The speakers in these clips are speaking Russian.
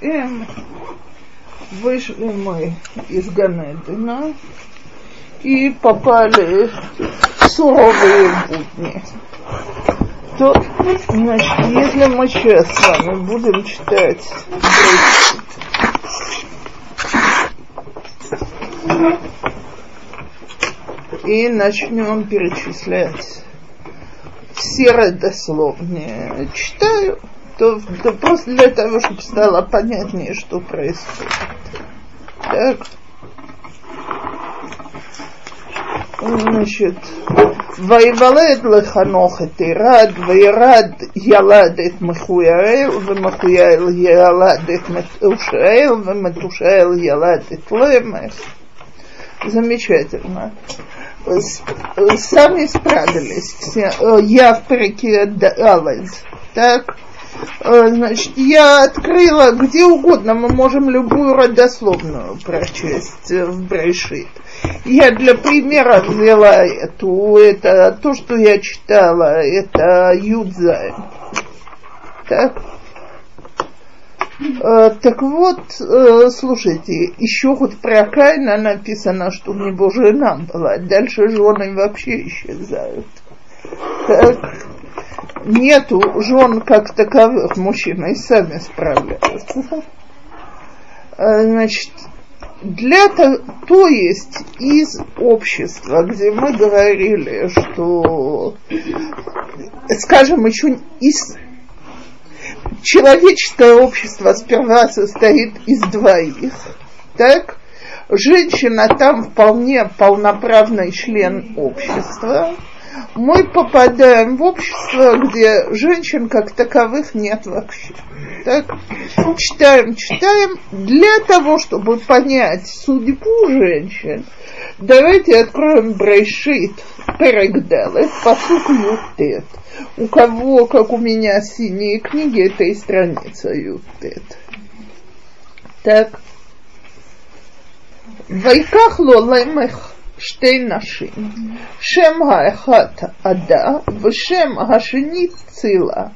им вышли мы из Ганедина и попали в суровые будни. То, значит, если мы сейчас с вами будем читать и начнем перечислять. Все родословные, читаю, то, то просто для того, чтобы стало понятнее, что происходит. Так. Значит, ויוולד לחנוך את ירד, וירד ילד את מחויאל, ומחויאל ילד את מתושאל, ומתושאל ילד את למך. Замечательно. Сами справились. Я в парике Далед. Так, Значит, я открыла где угодно, мы можем любую родословную прочесть в Брейшит. Я для примера взяла эту, это то, что я читала, это Юдзай. Так? Э, так вот, э, слушайте, еще хоть про Каина написано, что у него жена была, дальше жены вообще исчезают. Так, нету жен как таковых, мужчины сами справляются. Э, значит, для то, то есть из общества, где мы говорили, что, скажем, еще из человеческое общество сперва состоит из двоих, так? Женщина там вполне полноправный член общества мы попадаем в общество, где женщин как таковых нет вообще. Так, читаем, читаем. Для того, чтобы понять судьбу женщин, давайте откроем Брейшит Перегдалет, посук Ютет. У кого, как у меня, синие книги, это и страница Ютет. Так. Вайках лолаймех שתי נשים, שם האחת עדה ושם השני צילה.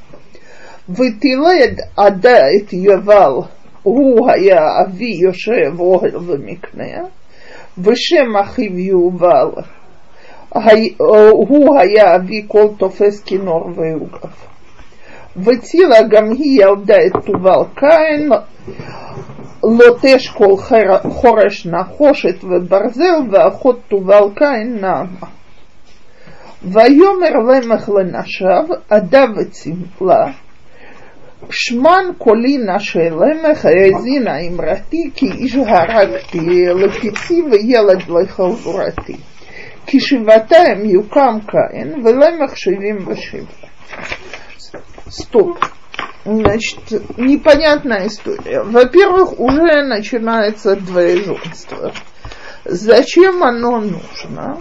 ותלד עדה את יבל, הוא היה אבי יושב אוהל ומקנה, ושם אחיו יובל הוא היה אבי כל תופס כינור ועוגב. וצילה גם היא ילדה את תובל קין, לוטש כל חורש נחושת וברזל, ואחות תובל קין נעמה. ויאמר למך לנשיו, עדה וצמלה, שמן קולי נשי למך, האזינה אמרתי, כי איש הרגתי לפיצי וילד לחבורתי. כי שבעתיים יוקם קין ולמך שבעים ושבע. Стоп. Значит, непонятная история. Во-первых, уже начинается двоеженство. Зачем оно нужно?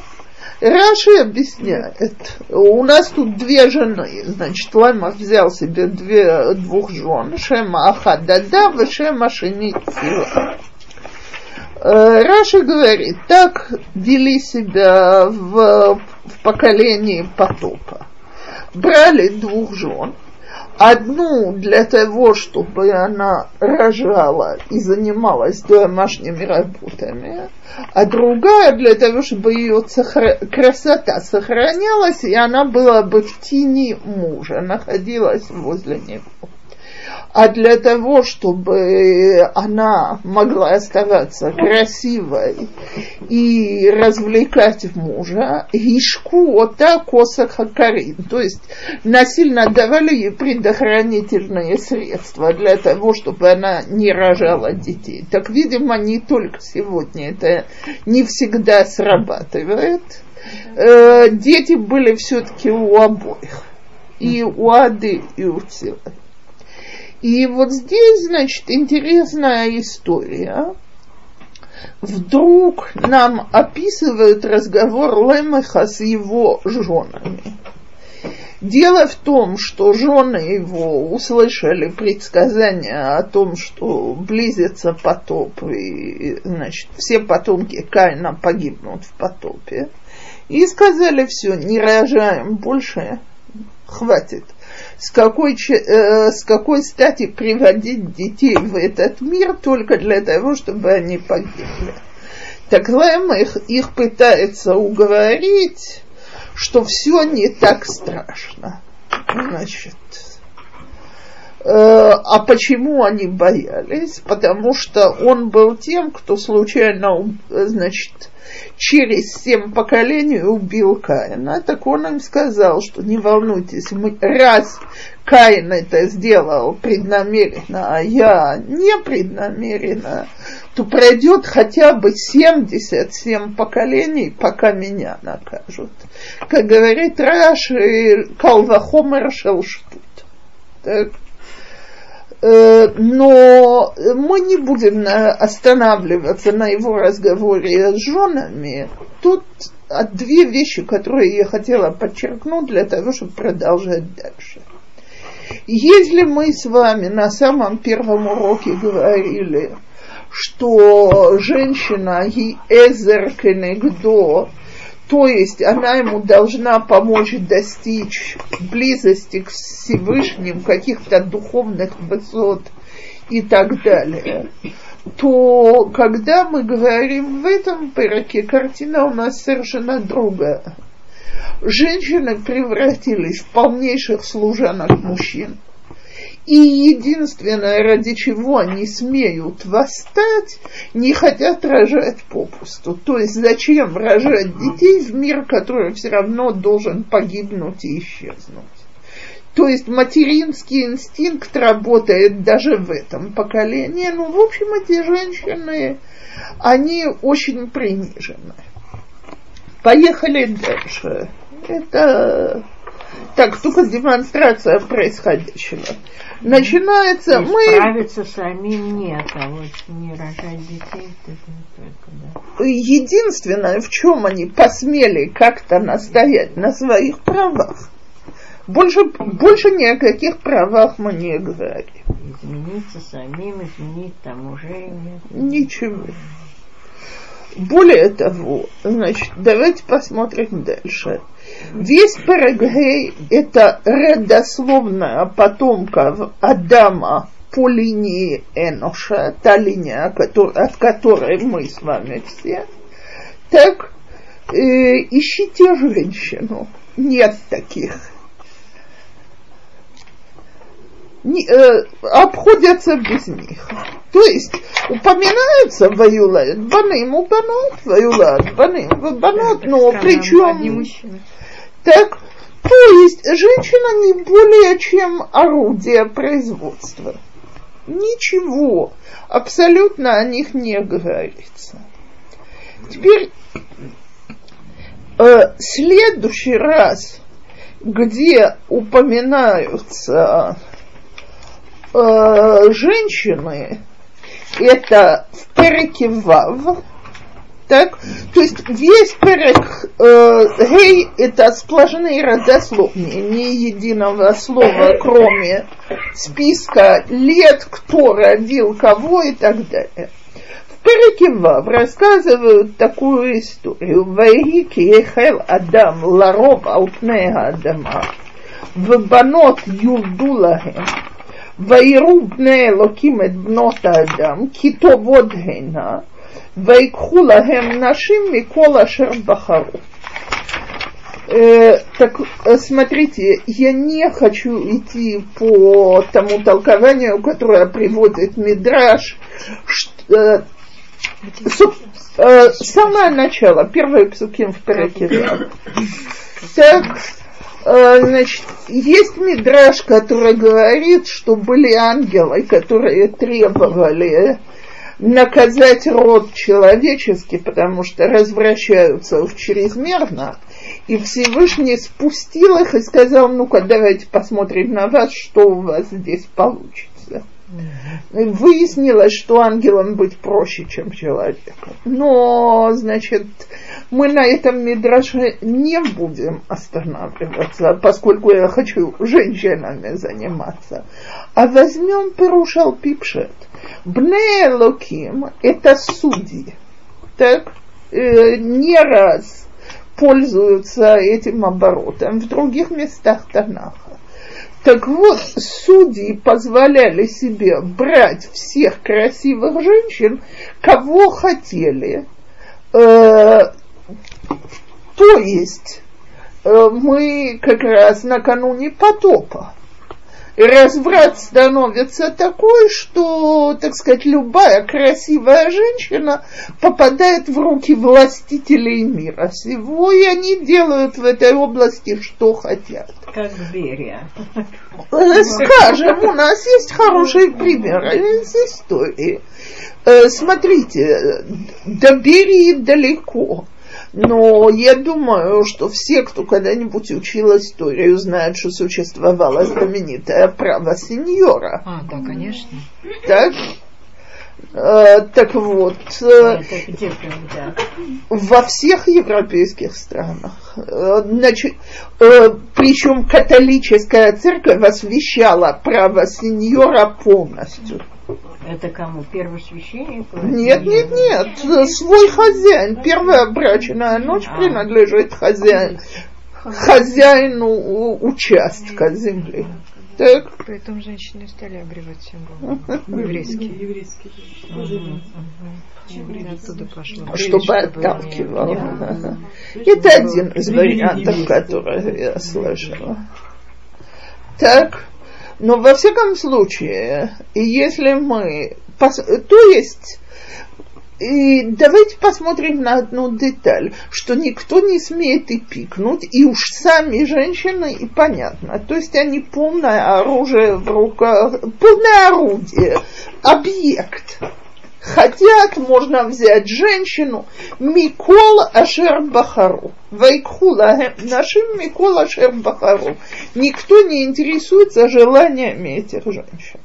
Раши объясняет, у нас тут две жены, значит, Ламах взял себе две, двух жен, Шема Ахадада, Шема Шенитила. Раша говорит, так вели себя в, в поколении потопа. Брали двух жен, одну для того, чтобы она рожала и занималась домашними работами, а другая для того, чтобы ее красота сохранялась, и она была бы в тени мужа, находилась возле него а для того, чтобы она могла оставаться красивой и развлекать мужа, гишку ота коса хакарин, то есть насильно давали ей предохранительные средства для того, чтобы она не рожала детей. Так, видимо, не только сегодня, это не всегда срабатывает. Э, дети были все-таки у обоих. И у Ады, и у Тилы. И вот здесь, значит, интересная история. Вдруг нам описывают разговор Лемеха с его женами. Дело в том, что жены его услышали предсказания о том, что близится потоп, и, значит, все потомки Каина погибнут в потопе. И сказали, все, не рожаем больше, хватит. С какой, э, с какой стати приводить детей в этот мир только для того, чтобы они погибли. Так Лэм их, их пытается уговорить, что все не так страшно. Значит, а почему они боялись? Потому что он был тем, кто случайно, значит, через семь поколений убил Каина. Так он им сказал, что не волнуйтесь, мы, раз Каин это сделал преднамеренно, а я не преднамеренно, то пройдет хотя бы 77 поколений, пока меня накажут. Как говорит Раши, Калвахомер Шелштут. Так? Э, но мы не будем останавливаться на его разговоре с женами. Тут две вещи, которые я хотела подчеркнуть для того, чтобы продолжать дальше. Если мы с вами на самом первом уроке говорили, что женщина и эзер кенегдо то есть она ему должна помочь достичь близости к Всевышним, каких-то духовных высот и так далее, то когда мы говорим в этом пироке, картина у нас совершенно другая. Женщины превратились в полнейших служанок мужчин – и единственное, ради чего они смеют восстать, не хотят рожать попусту. То есть зачем рожать детей в мир, который все равно должен погибнуть и исчезнуть. То есть материнский инстинкт работает даже в этом поколении. Ну, в общем, эти женщины, они очень принижены. Поехали дальше. Это так, только демонстрация происходящего начинается, мы... Справиться самим нет, а вот не рожать детей только, да. Единственное, в чем они посмели как-то настоять на своих правах, больше, больше ни о каких правах мы не говорим. Измениться самим, изменить там уже нет. Ничего. Более того, значит, давайте посмотрим дальше. Весь Парагей – это родословная потомка Адама по линии Эноша, та линия, от которой мы с вами все. Так, э, ищите женщину. Нет таких. Не, э, обходятся без них. То есть упоминаются ваюлает баным, банот, ваюлает баным, банот, но причем... Так, то есть женщина не более чем орудие производства. Ничего абсолютно о них не говорится. Теперь э, следующий раз, где упоминаются э, женщины, это в Переке Вав, так? То есть весь перек э, гей это сплошные родословные, ни единого слова, кроме списка лет, кто родил кого и так далее. В переке Вав рассказывают такую историю. Вайги ехел Адам ларов алтнега Адама в банот юрдулагем ויראו בני אלוקים את בנות האדם כי טובות הנה Вайкхулахем нашим Микола Шербахару. Э, так, э, смотрите, я не хочу идти по тому толкованию, которое приводит Мидраш. Что, э, суб, э, самое начало, первое псуким в Паракире. Так, э, значит, есть Мидраш, который говорит, что были ангелы, которые требовали наказать род человеческий, потому что развращаются уж чрезмерно, и Всевышний спустил их и сказал, ну-ка, давайте посмотрим на вас, что у вас здесь получится. Mm-hmm. Выяснилось, что ангелам быть проще, чем человеком. Но, значит, мы на этом мидраше не будем останавливаться, поскольку я хочу женщинами заниматься. А возьмем Перушал Пипшет – Бне Локим – это судьи. Так, э, не раз пользуются этим оборотом в других местах Танаха. Так вот, судьи позволяли себе брать всех красивых женщин, кого хотели. Э, то есть э, мы как раз накануне потопа разврат становится такой, что, так сказать, любая красивая женщина попадает в руки властителей мира всего, и они делают в этой области, что хотят. Как Берия. Э, скажем, у нас есть хорошие примеры из истории. Э, смотрите, до Берии далеко. Но я думаю, что все, кто когда-нибудь учил историю, знают, что существовало знаменитое право сеньора. А, да, конечно. Так? Э, так вот, э, во всех европейских странах, э, значит, э, причем католическая церковь освещала право сеньора полностью. Это кому? Первосвященник? Нет, нет, нет. Свой хозяин. Первая брачная ночь а. принадлежит хозяин, хозяину участка земли. Так. Поэтому женщины стали обревать символы. Еврейские. Еврейские. Оттуда пошло. Чтобы отталкивало. Это один из вариантов, который я слышала. Так. Но во всяком случае, если мы... То есть, и давайте посмотрим на одну деталь, что никто не смеет и пикнуть, и уж сами женщины, и понятно. То есть они полное оружие в руках, полное орудие, объект хотят, можно взять женщину Микол Ашер Бахару. Вайкхула нашим Микол Ашер Бахару. Никто не интересуется желаниями этих женщин.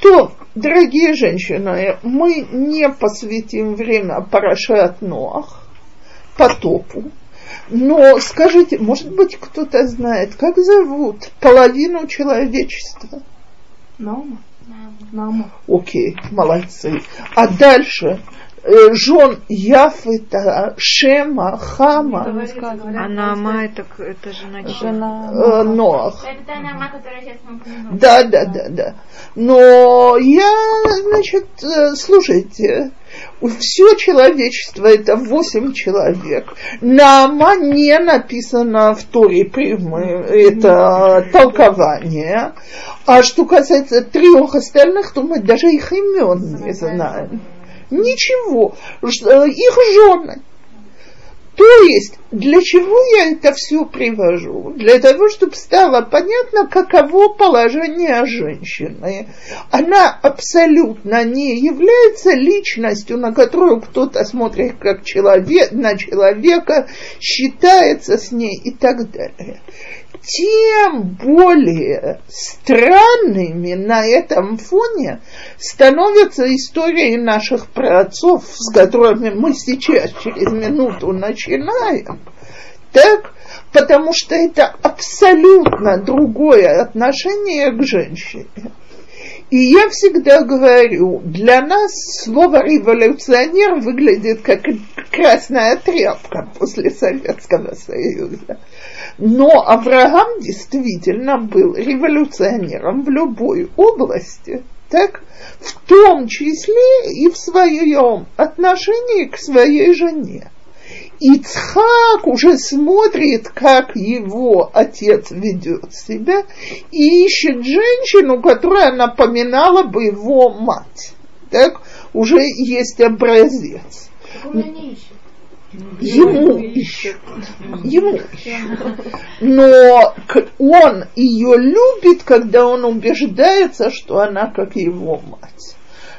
То, дорогие женщины, мы не посвятим время Парашат Ноах, потопу, но скажите, может быть, кто-то знает, как зовут половину человечества? Наума. Мама. Окей, молодцы. А дальше жен Яфета, Шема, Хама. А Наама это, это жена Жена э, Ноах. Это та Наама, которая сейчас Да, да, да, да. Но я, значит, э, слушайте, все человечество это восемь человек. Нама не написано в Торе прямы, это толкование. А что касается трех остальных, то мы даже их имен не знаем. Ничего. Их жены. То есть, для чего я это все привожу? Для того, чтобы стало понятно, каково положение женщины. Она абсолютно не является личностью, на которую кто-то смотрит как человек, на человека, считается с ней и так далее тем более странными на этом фоне становятся истории наших праотцов, с которыми мы сейчас через минуту начинаем. Так, потому что это абсолютно другое отношение к женщине. И я всегда говорю, для нас слово революционер выглядит как красная тряпка после Советского Союза. Но Авраам действительно был революционером в любой области, так, в том числе и в своем отношении к своей жене. Ицхак уже смотрит, как его отец ведет себя, и ищет женщину, которая напоминала бы его мать. Так, уже есть образец. Ему ищет. Ему ищет. Но он ее любит, когда он убеждается, что она как его мать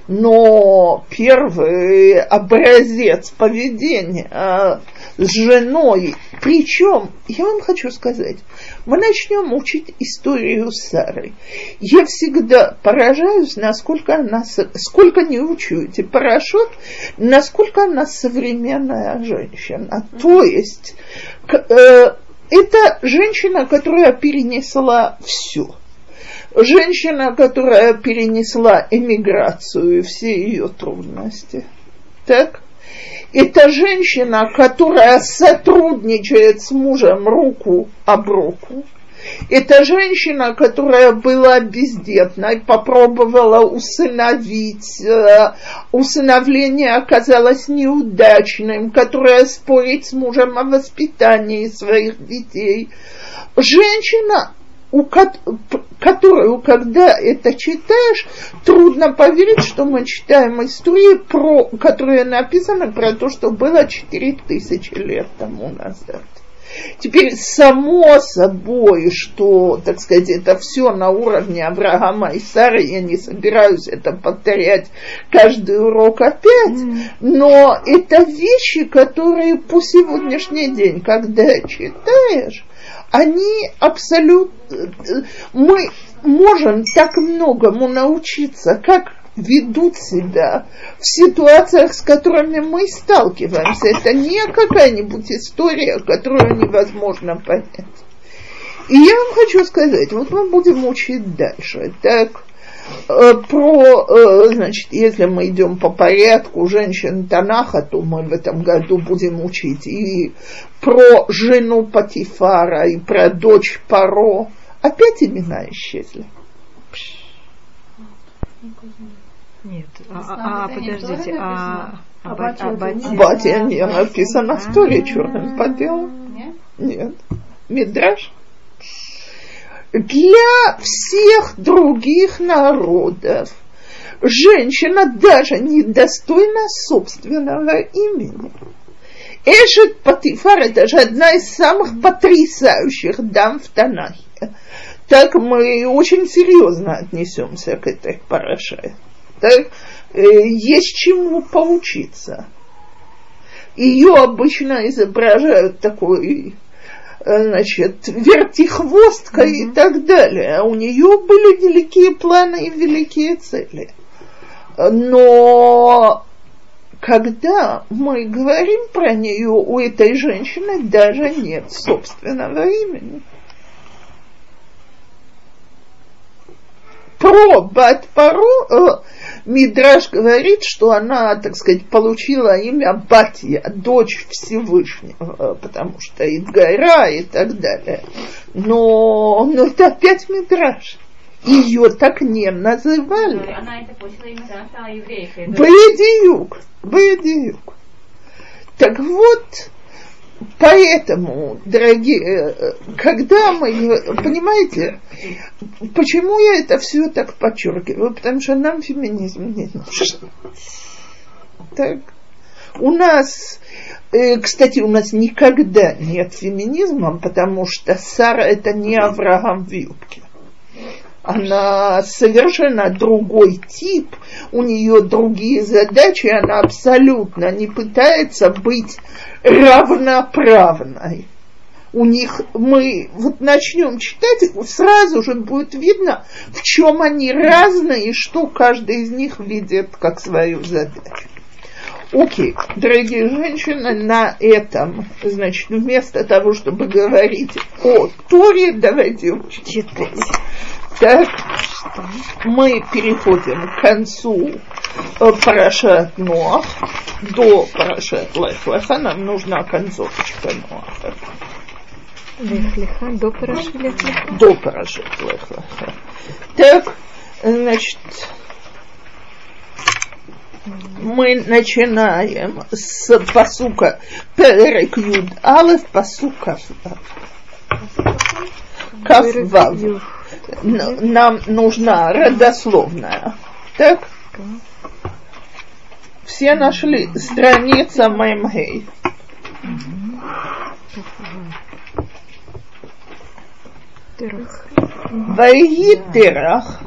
но первый образец поведения а, с женой, причем, я вам хочу сказать, мы начнем учить историю Сары. Я всегда поражаюсь, насколько она, сколько не учу эти парашют, насколько она современная женщина. То есть, э, это женщина, которая перенесла все женщина, которая перенесла эмиграцию и все ее трудности. Так? Это женщина, которая сотрудничает с мужем руку об руку. Это женщина, которая была бездетной, попробовала усыновить, э, усыновление оказалось неудачным, которая спорит с мужем о воспитании своих детей. Женщина у которую, когда это читаешь, трудно поверить, что мы читаем истории, про, которые написаны про то, что было 4000 лет тому назад. Теперь само собой, что, так сказать, это все на уровне Авраама и Сары, я не собираюсь это повторять каждый урок опять, но это вещи, которые по сегодняшний день, когда читаешь, они абсолютно... Мы можем так многому научиться, как ведут себя в ситуациях, с которыми мы сталкиваемся. Это не какая-нибудь история, которую невозможно понять. И я вам хочу сказать, вот мы будем учить дальше. Так, э, про, э, значит, если мы идем по порядку женщин Танаха, то мы в этом году будем учить и про жену Патифара, и про дочь Паро. Опять имена исчезли. Нет, а, а, а подождите, а, а, а батя, батя не написано в Торе черным по делу. Нет? Нет. Мидраш. Для всех других народов женщина даже недостойна собственного имени. Эшет Патифар – это же одна из самых потрясающих дам в Танахе. Так мы очень серьезно отнесемся к этой параше. Так, э, есть чему поучиться. Ее обычно изображают такой значит, вертихвосткой mm-hmm. и так далее. А у нее были великие планы и великие цели. Но когда мы говорим про нее, у этой женщины даже нет собственного имени. Про Бат Пару э, Мидраш говорит, что она, так сказать, получила имя Батья, дочь Всевышнего, потому что Идгайра и так далее. Но, но это опять Мидраш. Ее так не называли. Она это получила имя еврейка. Бедиюк. Бедиюк. Так вот, Поэтому, дорогие, когда мы, понимаете, почему я это все так подчеркиваю? Потому что нам феминизм не нужен. Так. У нас, э, кстати, у нас никогда нет феминизма, потому что Сара это не Авраам в юбке она совершенно другой тип, у нее другие задачи, она абсолютно не пытается быть равноправной. У них мы вот начнем читать, сразу же будет видно, в чем они разные и что каждый из них видит как свою задачу. Окей, дорогие женщины, на этом, значит, вместо того, чтобы говорить о Торе, давайте читать. Так, мы переходим к концу э, Парашат Ноах. До Парашат Лехлеха нам нужна концовочка Ноаха. Лехлеха, до Парашат Лехлеха? До Парашат Лехлеха. Так, значит, мы начинаем с посука Перек Юд Алеф, посука Кафвав. Ну, нам нужна родословная. Так? Все нашли страница Маймгей. Вайги терах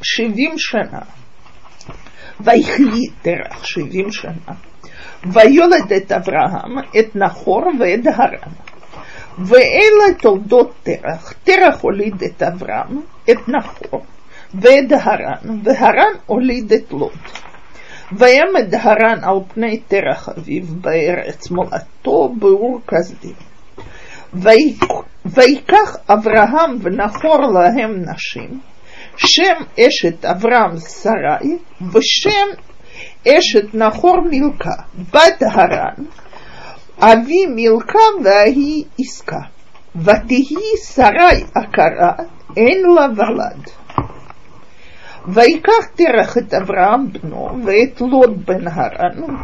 шивим шана. Вайхли терах шивим шана. Вайолет это Авраам, это Нахор, это Харана. ואלה תולדות תרח. תרח הוליד את אברהם, את נחור, ואת הרן, והרן הוליד את לוט. וימד הרן על פני תרח אביו בארץ מולדתו באור כסדים. ויקח אברהם ונחור להם נשים, שם אשת אברהם שרי, ושם אשת נחור מילכה, בת הרן, אבי מילכה והיא עסקה. ותהי שרי עקרה, אין לה ולד. ויקח תרח את אברהם בנו, ואת לוט בן הרן,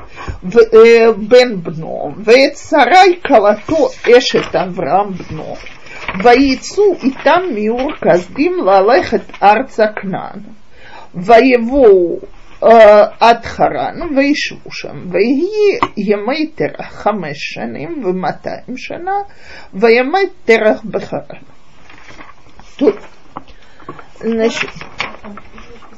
ו- אה, בן בנו, ואת שרי כלתו אשת אברהם בנו, ויצאו איתם מאור כסדים ללכת ארצה כנען. ויבואו אה, עד חרן וישבו שם, ויהי ימי תרח חמש שנים ומאתיים שנה, וימי תרח בחרן. טוב, значит,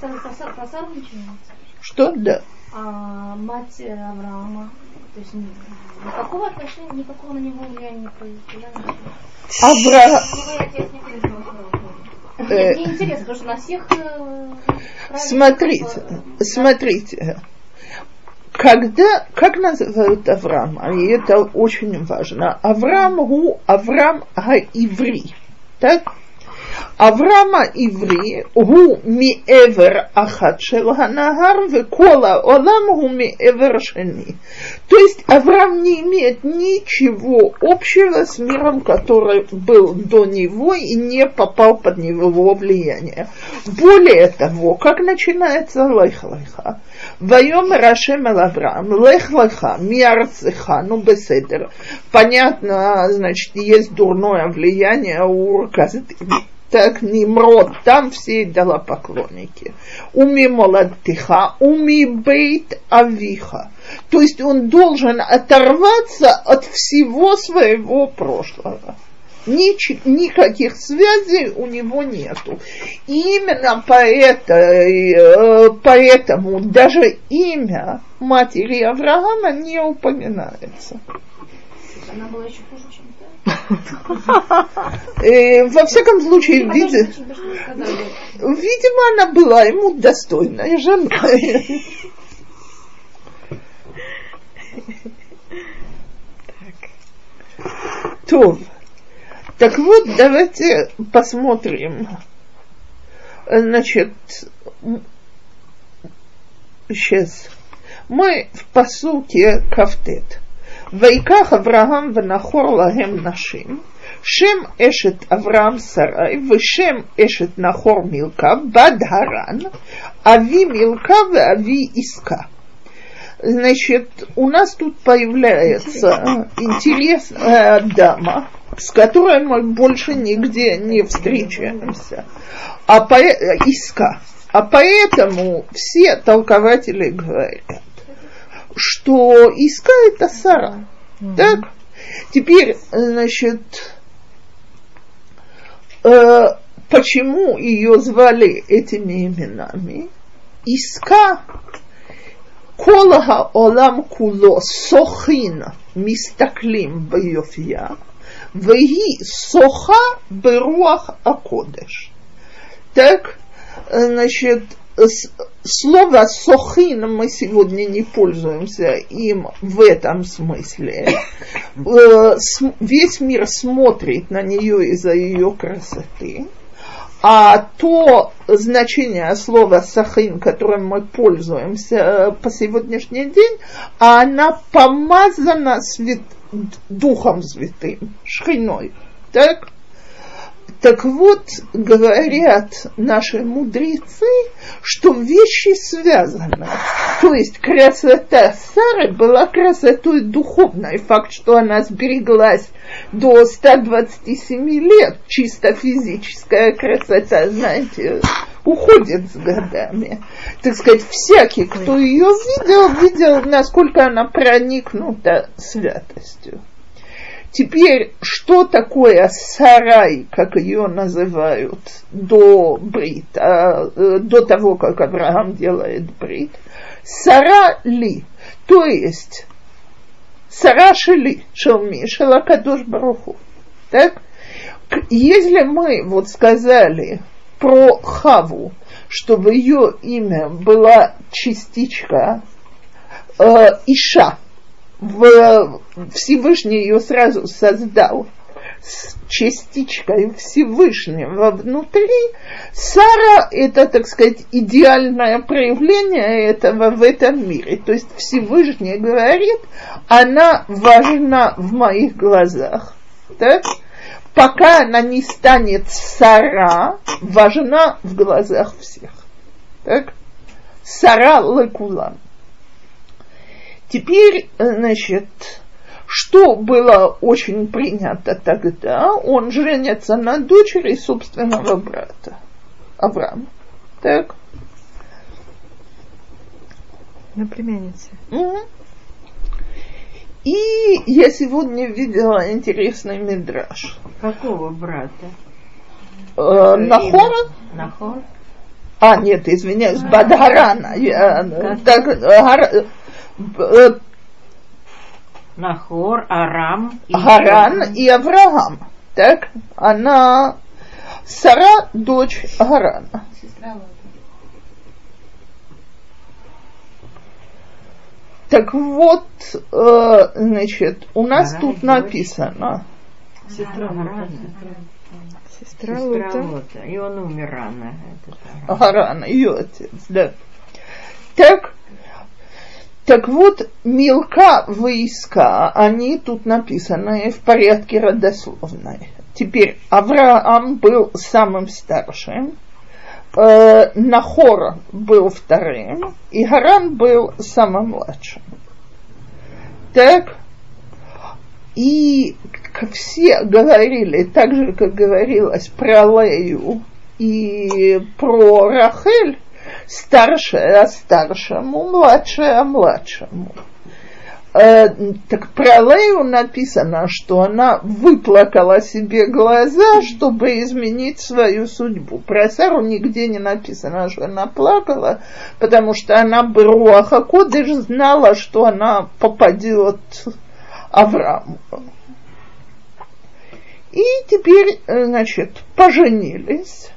Про Сару- про Сару ничего нет? что да. А мать э, Авраама, то есть ни- никакого отношения, никакого на него влияния не произвела. ничего. Авра... Его отец не произвел Э. Нет, Мне интересно, потому что на всех... Смотрите, смотрите. Когда, как называют Авраама, и это очень важно, Авраам гу Авраам га-иври, так? Авраама иври гу миэвер ахат шел ханагар векола олам гу миэвер шени. То есть Авраам не имеет ничего общего с миром, который был до него и не попал под него влияние. Более того, как начинается лех-леха? Вайом Рашем Авраам, лех-леха, миарцеха, ну беседер. Понятно, значит, есть дурное влияние у Каздим. Так, Nimрод, там все идолопоклонники. Уми молодтиха, уми бейт авиха. То есть он должен оторваться от всего своего прошлого. Нич- никаких связей у него нету. И именно поэто, э, поэтому даже имя матери Авраама не упоминается. Она была еще хуже, чем во всяком случае, видимо, она была ему достойной женой. То, так вот, давайте посмотрим. Значит, сейчас. Мы в посуке Кафтет. Вайках Авраам ванахор лагем нашим, Шем эшет Авраам Сарай, Вешем эшет Нахор Милка, Бадхаран, Ави Милка, Ави Иска. Значит, у нас тут появляется интересная э, дама, с которой мы больше нигде не встречаемся. А по, э, иска. А поэтому все толкователи говорят, что Иска это Сара. Угу. Так? Теперь, значит, э, почему ее звали этими именами? Иска Колаха Олам Куло Сохин Мистаклим Байофия Веги Соха Беруах Акодеш. Так, э, значит, слово «сохин» мы сегодня не пользуемся им в этом смысле. Э, Весь мир смотрит на нее из-за ее красоты. А то значение слова сахин, которым мы пользуемся э, по сегодняшний день, она помазана свят... Духом Святым, шхиной. Так? Так вот, говорят наши мудрецы, что вещи связаны. То есть красота Сары была красотой духовной. Факт, что она сбереглась до 127 лет, чисто физическая красота, знаете, уходит с годами. Так сказать, всякий, кто ее видел, видел, насколько она проникнута святостью. Теперь, что такое сарай, как ее называют, до брит, а, э, до того, как Авраам делает брит? Сара ли, то есть сара шели, шелми, шелакадош баруху. Так? Если мы вот сказали про Хаву, что в ее имя была частичка э, Иша, в, Всевышний ее сразу создал с частичкой Всевышнего внутри, Сара – это, так сказать, идеальное проявление этого в этом мире. То есть Всевышний говорит, она важна в моих глазах. Так? пока она не станет Сара, важна в глазах всех. Так? Сара лекулам. Теперь, значит, что было очень принято тогда, он женится на дочери собственного брата, Авраама. Так? На племяннице. И я сегодня видела интересный мидраж. Какого брата? Э, Нахора? Нахор? А, нет, извиняюсь, Бадгарана. Я, Как? так, э, Гар- э, Нахор, Арам и Гаран и Авраам. Так, она Сара, дочь Лота. Так вот, э, значит, у нас Гаран, тут написано, Сестра Гарана. Сестра Сестра Лута. Лота. И он умер рано. этот ее отец, да. Так, так вот, мелка войска, они тут написаны в порядке родословной. Теперь Авраам был самым старшим, э, Нахор был вторым, и Гаран был самым младшим. Так, и как все говорили, так же, как говорилось про Лею и про Рахель, старшая старшему, младшая младшему. Э, так про Лею написано, что она выплакала себе глаза, чтобы изменить свою судьбу. Про Сару нигде не написано, что она плакала, потому что она бы Руаха Кодыш знала, что она попадет Аврааму. И теперь, э, значит, поженились.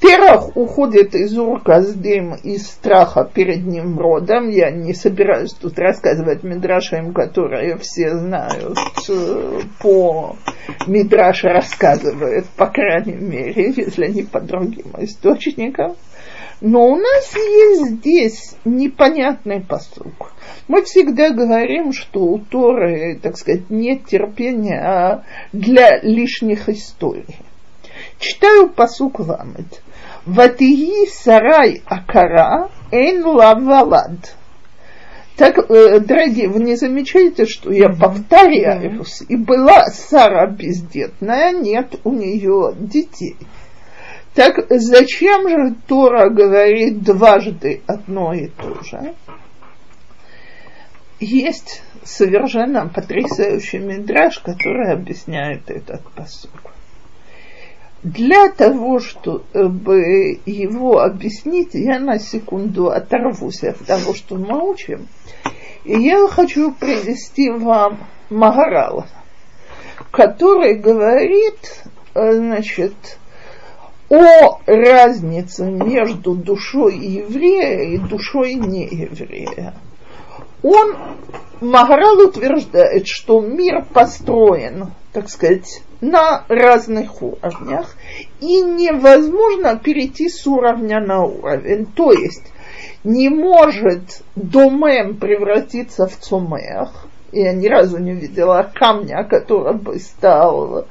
Терах уходит из Урказдим из страха перед Немродом. Я не собираюсь тут рассказывать Мидрашем, которые все знают. э, По Мидраш рассказывает, по крайней мере, если не по другим источникам. Но у нас есть здесь непонятный посук. Мы всегда говорим, что у Торы, так сказать, нет терпения для лишних историй. Читаю посук ламет. Ватии сарай акара эн лавалад. Так, э, дорогие, вы не замечаете, что я повторяюсь? И была Сара бездетная, нет у нее детей. Так зачем же Тора говорит дважды одно и то же? Есть совершенно потрясающий мидраж, который объясняет этот посуд. Для того, чтобы его объяснить, я на секунду оторвусь от того, что мы учим. И я хочу привести вам Магарала, который говорит, значит, о разнице между душой еврея и душой нееврея. Он, Магарал утверждает, что мир построен, так сказать, на разных уровнях, и невозможно перейти с уровня на уровень. То есть не может домем превратиться в цумех. Я ни разу не видела камня, который бы стал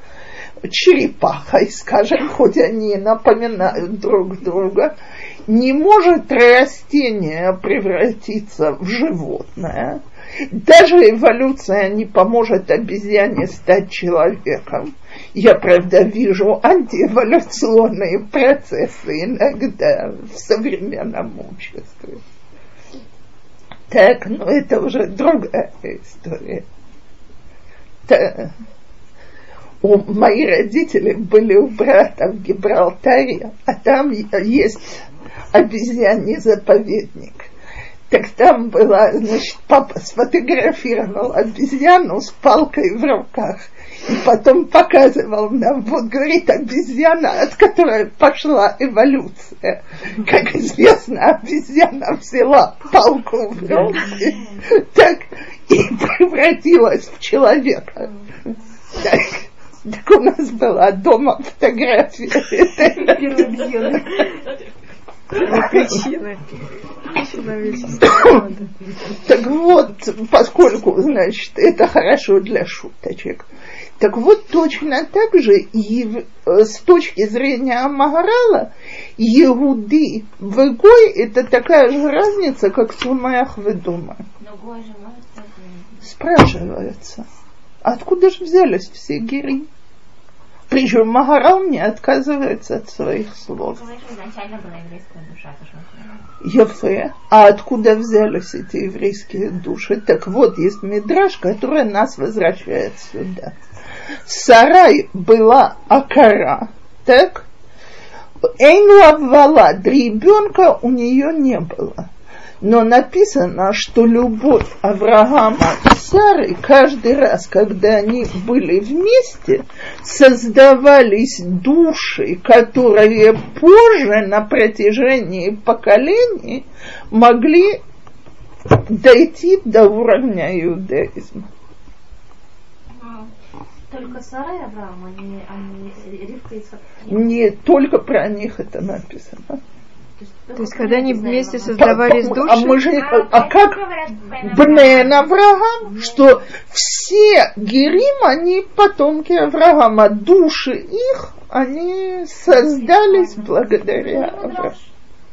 черепахой, скажем, хоть они напоминают друг друга, не может растение превратиться в животное. Даже эволюция не поможет обезьяне стать человеком. Я, правда, вижу антиэволюционные процессы иногда в современном обществе. Так, но это уже другая история. Та- у мои родители были у брата в Гибралтаре, а там есть обезьяний заповедник. Так там была, значит, папа сфотографировал обезьяну с палкой в руках. И потом показывал нам, вот говорит обезьяна, от которой пошла эволюция. Как известно, обезьяна взяла палку в руки, так и превратилась в человека. Так, так у нас была дома фотография. Причина человеческого. Так вот, поскольку, значит, это хорошо для шуточек. Так вот, точно так же и э, с точки зрения Магарала, Иуды в Игой это такая же разница, как в Сумаях в дома. Спрашивается, откуда же взялись все гири? Причем Магарал не отказывается от своих слов. Ефе. А откуда взялись эти еврейские души? Так вот, есть мидраж, который нас возвращает сюда. Сарай была Акара, так? Обвала, ребенка у нее не было. Но написано, что любовь Авраама и Сары каждый раз, когда они были вместе, создавались души, которые позже на протяжении поколений могли дойти до уровня иудаизма. Только Сара и Авраам, они, они Ривка и Исаак. Не только про них это написано. То есть, когда они вместе создавались По- А души, мы же, а как Бнен Авраам, что все Герим, они потомки Авраама, души их, они создались благодаря Аврааму.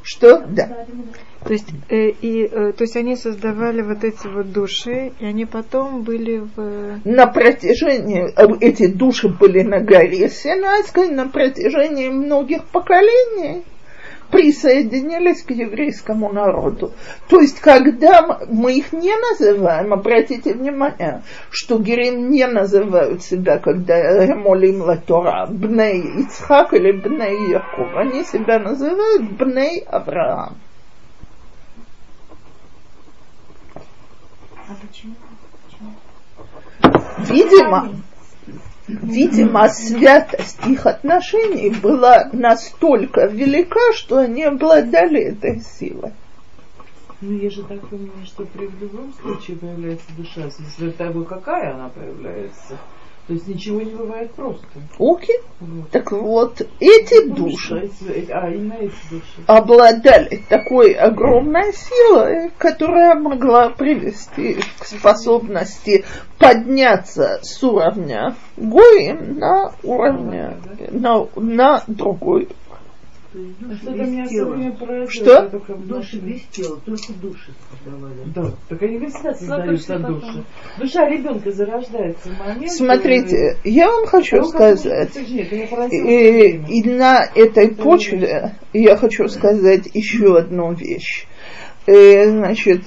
Что? Да. то есть, э, и, э, то есть они создавали вот эти вот души, и они потом были в... На протяжении, э, эти души были на горе Синайской, на протяжении многих поколений присоединились к еврейскому народу. То есть, когда мы их не называем, обратите внимание, что герим не называют себя, когда молим Латора, Бней Ицхак или Бней Яков. Они себя называют Бней Авраам. А почему? Почему? Видимо, видимо, святость их отношений была настолько велика, что они обладали этой силой. Ну, я же так понимаю, что при любом случае появляется душа, если того, какая она появляется. То есть ничего не бывает просто. Окей? Вот. Так вот, эти Ну, души что, А, именно эти души. обладали такой огромной силой, которая могла привести к способности подняться с уровня Гоим на уровня, на, на другой. А что-то меня все. Что? я только в Души нашем- без тела, только души создавали. Да, так они всегда создаются души. Душа ребенка зарождается в момент... Смотрите, я вам хочу как сказать, меня И, и на этой почве я хочу сказать еще одну вещь. Э, значит,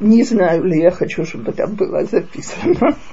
не знаю ли я хочу, чтобы это было записано.